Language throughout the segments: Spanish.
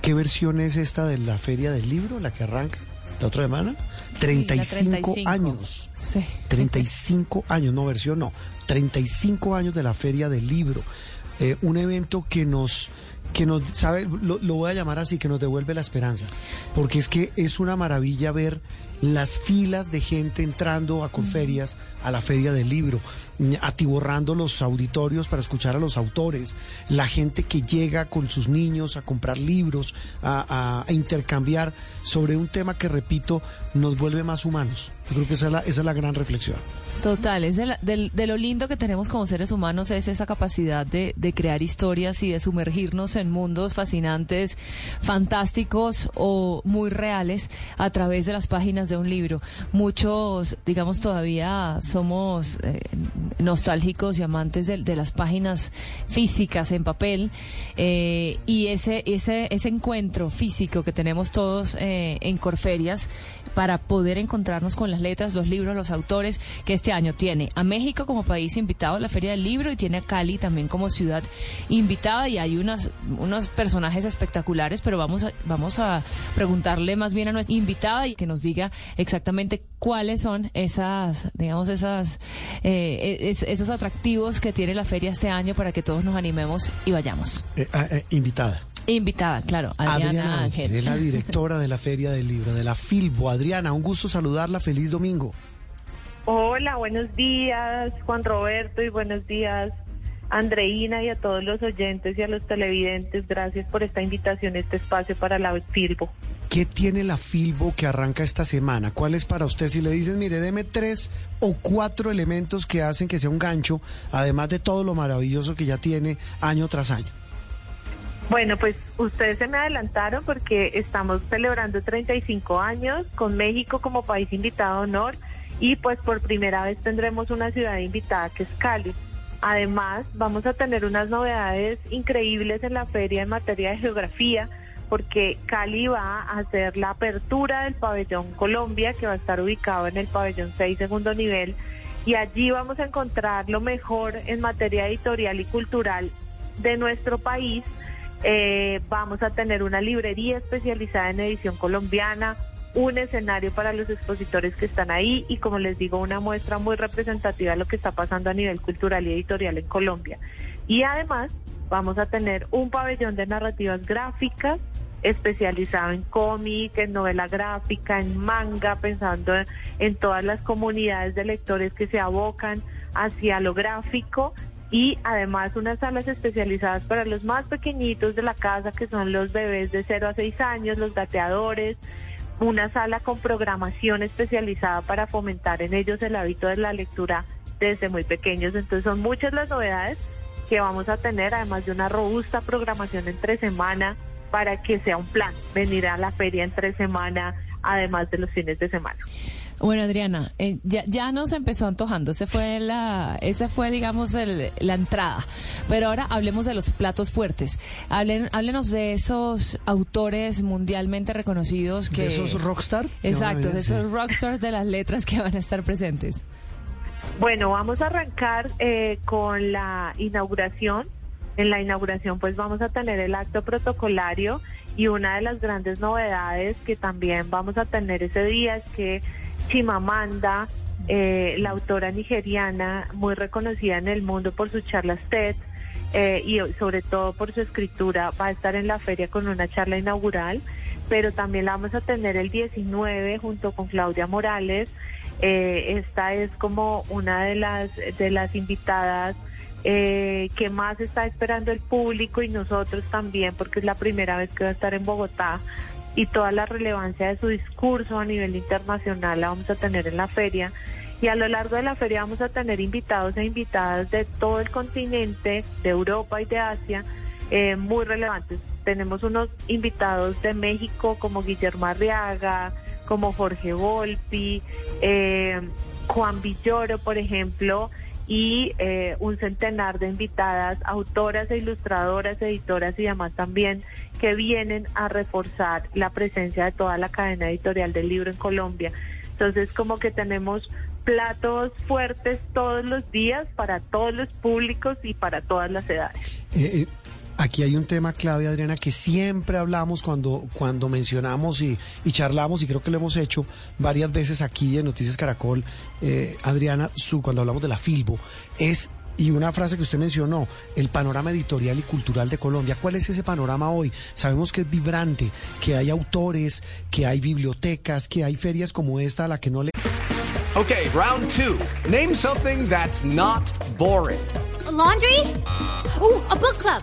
¿Qué versión es esta de la feria del libro, la que arranca la otra semana? 35, 35. años. Sí. 35 años, no versión, no. 35 años de la feria del libro. Eh, un evento que nos, que nos, sabe, lo, lo voy a llamar así, que nos devuelve la esperanza. Porque es que es una maravilla ver las filas de gente entrando a Conferias, a la feria del libro, atiborrando los auditorios para escuchar a los autores, la gente que llega con sus niños a comprar libros, a, intercambiar sobre un tema que, repito, nos vuelve más humanos. Yo creo que esa es la, gran reflexión. Total, es de, la- del- de lo lindo que tenemos como seres humanos es esa capacidad de, de crear historias y de sumergirnos en mundos fascinantes, fantásticos o muy reales a través de las páginas de un libro. Muchos, digamos, todavía somos eh, nostálgicos y amantes de, de las páginas físicas en papel eh, y ese, ese, ese encuentro físico que tenemos todos eh, en Corferias para poder encontrarnos con las letras, los libros, los autores, que este año tiene a México como país invitado a la Feria del Libro y tiene a Cali también como ciudad invitada y hay unas, unos personajes espectaculares, pero vamos a, vamos a preguntarle más bien a nuestra invitada y que nos diga exactamente cuáles son esas, digamos, esas, eh, es- esos atractivos que tiene la feria este año para que todos nos animemos y vayamos. Eh, ah, eh, invitada. Invitada, claro, Adriana, Ángel. es la directora de la Feria del Libro, de la Filbo. Adriana, un gusto saludarla. Feliz domingo. Hola, buenos días, Juan Roberto, y buenos días, Andreina, y a todos los oyentes y a los televidentes. Gracias por esta invitación, este espacio para la Filbo. ¿Qué tiene la Filbo que arranca esta semana? ¿Cuál es para usted? Si le dicen, mire, deme tres o cuatro elementos que hacen que sea un gancho, además de todo lo maravilloso que ya tiene año tras año. Bueno, pues ustedes se me adelantaron porque estamos celebrando 35 años con México como país invitado de honor y pues por primera vez tendremos una ciudad invitada que es Cali. Además, vamos a tener unas novedades increíbles en la feria en materia de geografía porque Cali va a hacer la apertura del pabellón Colombia que va a estar ubicado en el pabellón 6 segundo nivel y allí vamos a encontrar lo mejor en materia editorial y cultural de nuestro país. Eh, vamos a tener una librería especializada en edición colombiana, un escenario para los expositores que están ahí y como les digo, una muestra muy representativa de lo que está pasando a nivel cultural y editorial en Colombia. Y además vamos a tener un pabellón de narrativas gráficas especializado en cómic, en novela gráfica, en manga, pensando en, todas las comunidades de lectores que se abocan hacia lo gráfico y además unas salas especializadas para los más pequeñitos de la casa, que son los bebés de 0 a 6 años, los gateadores, una sala con programación especializada para fomentar en ellos el hábito de la lectura desde muy pequeños. Entonces son muchas las novedades que vamos a tener, además de una robusta programación entre semana para que sea un plan venir a la feria entre semana, además de los fines de semana. Bueno, Adriana, eh, ya, ya nos empezó antojando. Ese fue la, esa fue, digamos, el- la entrada. Pero ahora hablemos de los platos fuertes. Hablen, háblenos de esos autores mundialmente reconocidos que. ¿De esos rockstar? Exacto, de esos rockstars de las letras que van a estar presentes. Bueno, vamos a arrancar eh, con la inauguración. En la inauguración pues vamos a tener el acto protocolario y una de las grandes novedades que también vamos a tener ese día es que Chimamanda, eh, la autora nigeriana muy reconocida en el mundo por sus charlas TED eh, y sobre todo por su escritura, va a estar en la feria con una charla inaugural, pero también la vamos a tener el 19 junto con Claudia Morales. Eh, esta es como una de las, de las invitadas eh, que más está esperando el público y nosotros también, porque es la primera vez que va a estar en Bogotá y toda la relevancia de su discurso a nivel internacional la vamos a tener en la feria. Y a lo largo de la feria vamos a tener invitados e invitadas de todo el continente, de Europa y de Asia, eh, muy relevantes. tenemos unos invitados de México como Guillermo Arriaga, como Jorge Volpi, eh, Juan Villoro, por ejemplo, y eh, un centenar de invitadas, autoras e ilustradoras, editoras y demás también, que vienen a reforzar la presencia de toda la cadena editorial del libro en Colombia. Entonces, como que tenemos platos fuertes todos los días para todos los públicos y para todas las edades. Eh, eh, aquí hay un tema clave, Adriana, que siempre hablamos cuando, cuando mencionamos y, y charlamos, y creo que lo hemos hecho varias veces aquí en Noticias Caracol, eh, Adriana, su, cuando hablamos de la Filbo, es y una frase que usted mencionó, el panorama editorial y cultural de Colombia. ¿Cuál es ese panorama hoy? Sabemos que es vibrante, que hay autores, que hay bibliotecas, que hay ferias como esta a la que no le... Okay, round two. Name something that's not boring. A laundry? Ooh, a book club.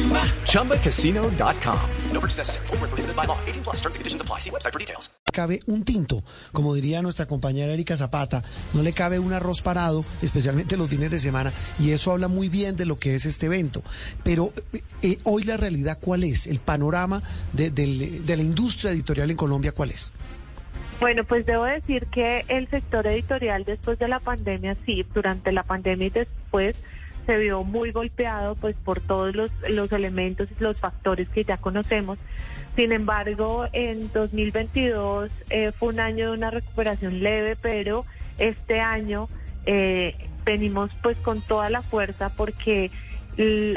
ChumbaCasino.com. No purchase necessary. Full prohibited by law. 18 plus terms and conditions apply. See website for details. Cabe un tinto, como diría nuestra compañera Erika Zapata. No le cabe un arroz parado, especialmente los fines de semana. Y eso habla muy bien de lo que es este evento. Pero eh, hoy la realidad, ¿cuál es? El panorama de, de, de la industria editorial en Colombia, ¿cuál es? Bueno, pues debo decir que el sector editorial después de la pandemia, sí, durante la pandemia y después se vio muy golpeado pues por todos los, los elementos y los factores que ya conocemos. Sin embargo, en 2022 eh, fue un año de una recuperación leve, pero este año eh, venimos pues con toda la fuerza porque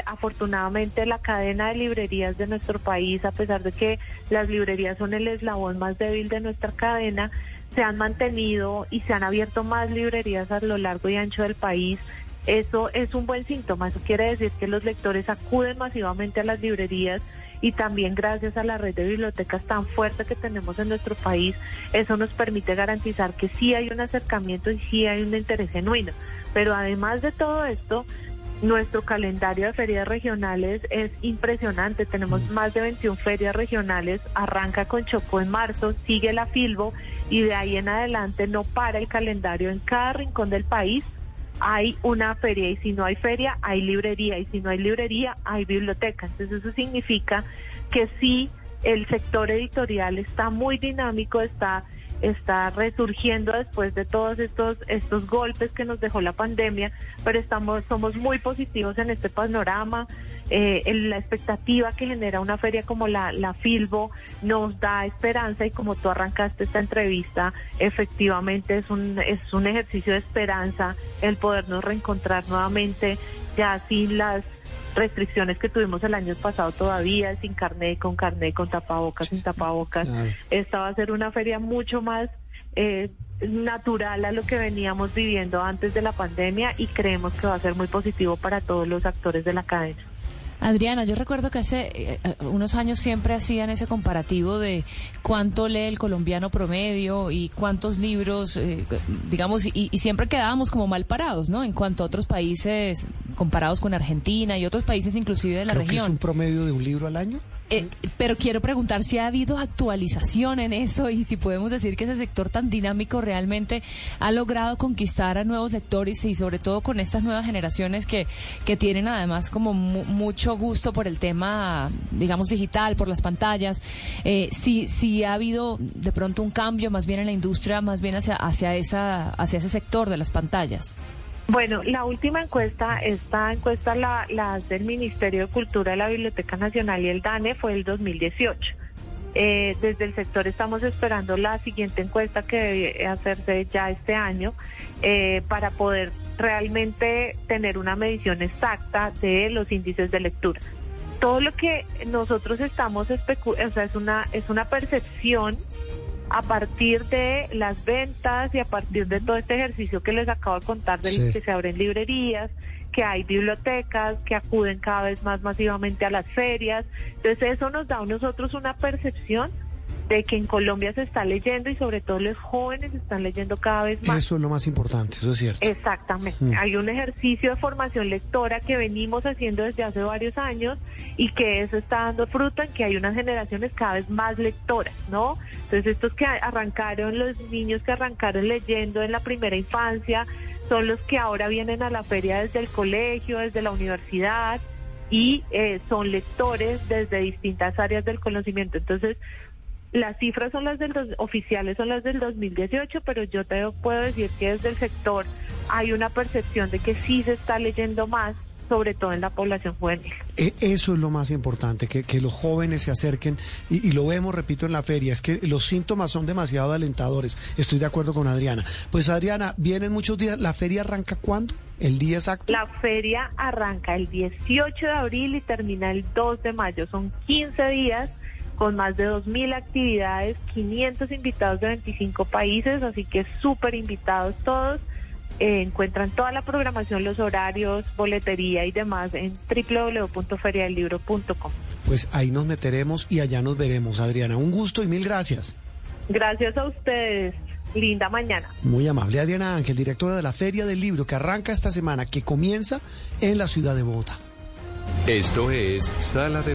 afortunadamente la cadena de librerías de nuestro país, a pesar de que las librerías son el eslabón más débil de nuestra cadena, se han mantenido y se han abierto más librerías a lo largo y ancho del país. Eso es un buen síntoma, eso quiere decir que los lectores acuden masivamente a las librerías y también gracias a la red de bibliotecas tan fuerte que tenemos en nuestro país, eso nos permite garantizar que sí hay un acercamiento y sí hay un interés genuino. Pero además de todo esto, nuestro calendario de ferias regionales es impresionante. Tenemos más de 21 ferias regionales. Arranca con Chocó en marzo, sigue la Filbo y de ahí en adelante no para el calendario. En cada rincón del país hay una feria y si no hay feria hay librería y si no hay librería hay biblioteca. Entonces eso significa que sí, el sector editorial está muy dinámico, está está resurgiendo después de todos estos estos golpes que nos dejó la pandemia, pero estamos somos muy positivos en este panorama. Eh, la expectativa que genera una feria como la, la Filbo nos da esperanza y como tú arrancaste esta entrevista, efectivamente es un, es un ejercicio de esperanza el podernos reencontrar nuevamente ya sin las restricciones que tuvimos el año pasado todavía, sin carnet, con carnet, con tapabocas, sin tapabocas. Esta va a ser una feria mucho más eh, natural a lo que veníamos viviendo antes de la pandemia y creemos que va a ser muy positivo para todos los actores de la cadena. Adriana, yo recuerdo que hace eh, eh, unos años siempre hacían ese comparativo de cuánto lee el colombiano promedio y cuántos libros, eh, digamos, y, siempre quedábamos como mal parados, ¿no? En cuanto a otros países comparados con Argentina y otros países inclusive de la región. Que es un promedio de un libro al año? Eh, pero quiero preguntar si ha habido actualización en eso y si podemos decir que ese sector tan dinámico realmente ha logrado conquistar a nuevos lectores y sobre todo con estas nuevas generaciones que, que tienen además como mucho gusto por el tema, digamos, digital, por las pantallas. Eh, si, si ha habido de pronto un cambio más bien en la industria, más bien hacia, hacia, esa, hacia ese sector de las pantallas. Bueno, la última encuesta, esta encuesta la, la del Ministerio de Cultura de la Biblioteca Nacional y el DANE fue el 2018. Eh, desde el sector estamos esperando la siguiente encuesta que debe hacerse ya este año eh, para poder realmente tener una medición exacta de los índices de lectura. Todo lo que nosotros estamos o sea, es una, es una percepción a partir de las ventas y a partir de todo este ejercicio que les acabo de contar, de que se abren librerías, que hay bibliotecas, que acuden cada vez más masivamente a las ferias. Entonces eso nos da a nosotros una percepción de que en Colombia se está leyendo y sobre todo los jóvenes están leyendo cada vez más. Eso es lo más importante, eso es cierto. Exactamente. Mm. Hay un ejercicio de formación lectora que venimos haciendo desde hace varios años y que eso está dando fruto en que hay unas generaciones cada vez más lectoras, ¿no? Entonces estos que arrancaron, los niños que arrancaron leyendo en la primera infancia, son los que ahora vienen a la feria desde el colegio, desde la universidad y eh, son lectores desde distintas áreas del conocimiento. Entonces, las cifras son las del dos- oficiales, son las del 2018, pero yo te puedo decir que desde el sector hay una percepción de que sí se está leyendo más, sobre todo en la población juvenil. E- Eso es lo más importante, que, que los jóvenes se acerquen y, y lo vemos, repito, en la feria, es que los síntomas son demasiado alentadores. Estoy de acuerdo con Adriana. Pues Adriana, vienen muchos días, ¿la feria arranca cuándo? ¿El día exacto? La feria arranca el 18 de abril y termina el 2 de mayo. Son 15 días con más de 2.000 actividades, 500 invitados de 25 países, así que súper invitados todos. Eh, encuentran toda la programación, los horarios, boletería y demás en www.feriadelibro.com. Pues ahí nos meteremos y allá nos veremos, Adriana. Un gusto y mil gracias. Gracias a ustedes. Linda mañana. Muy amable Adriana Ángel, directora de la Feria del Libro que arranca esta semana, que comienza en la ciudad de Bogotá. Esto es Sala de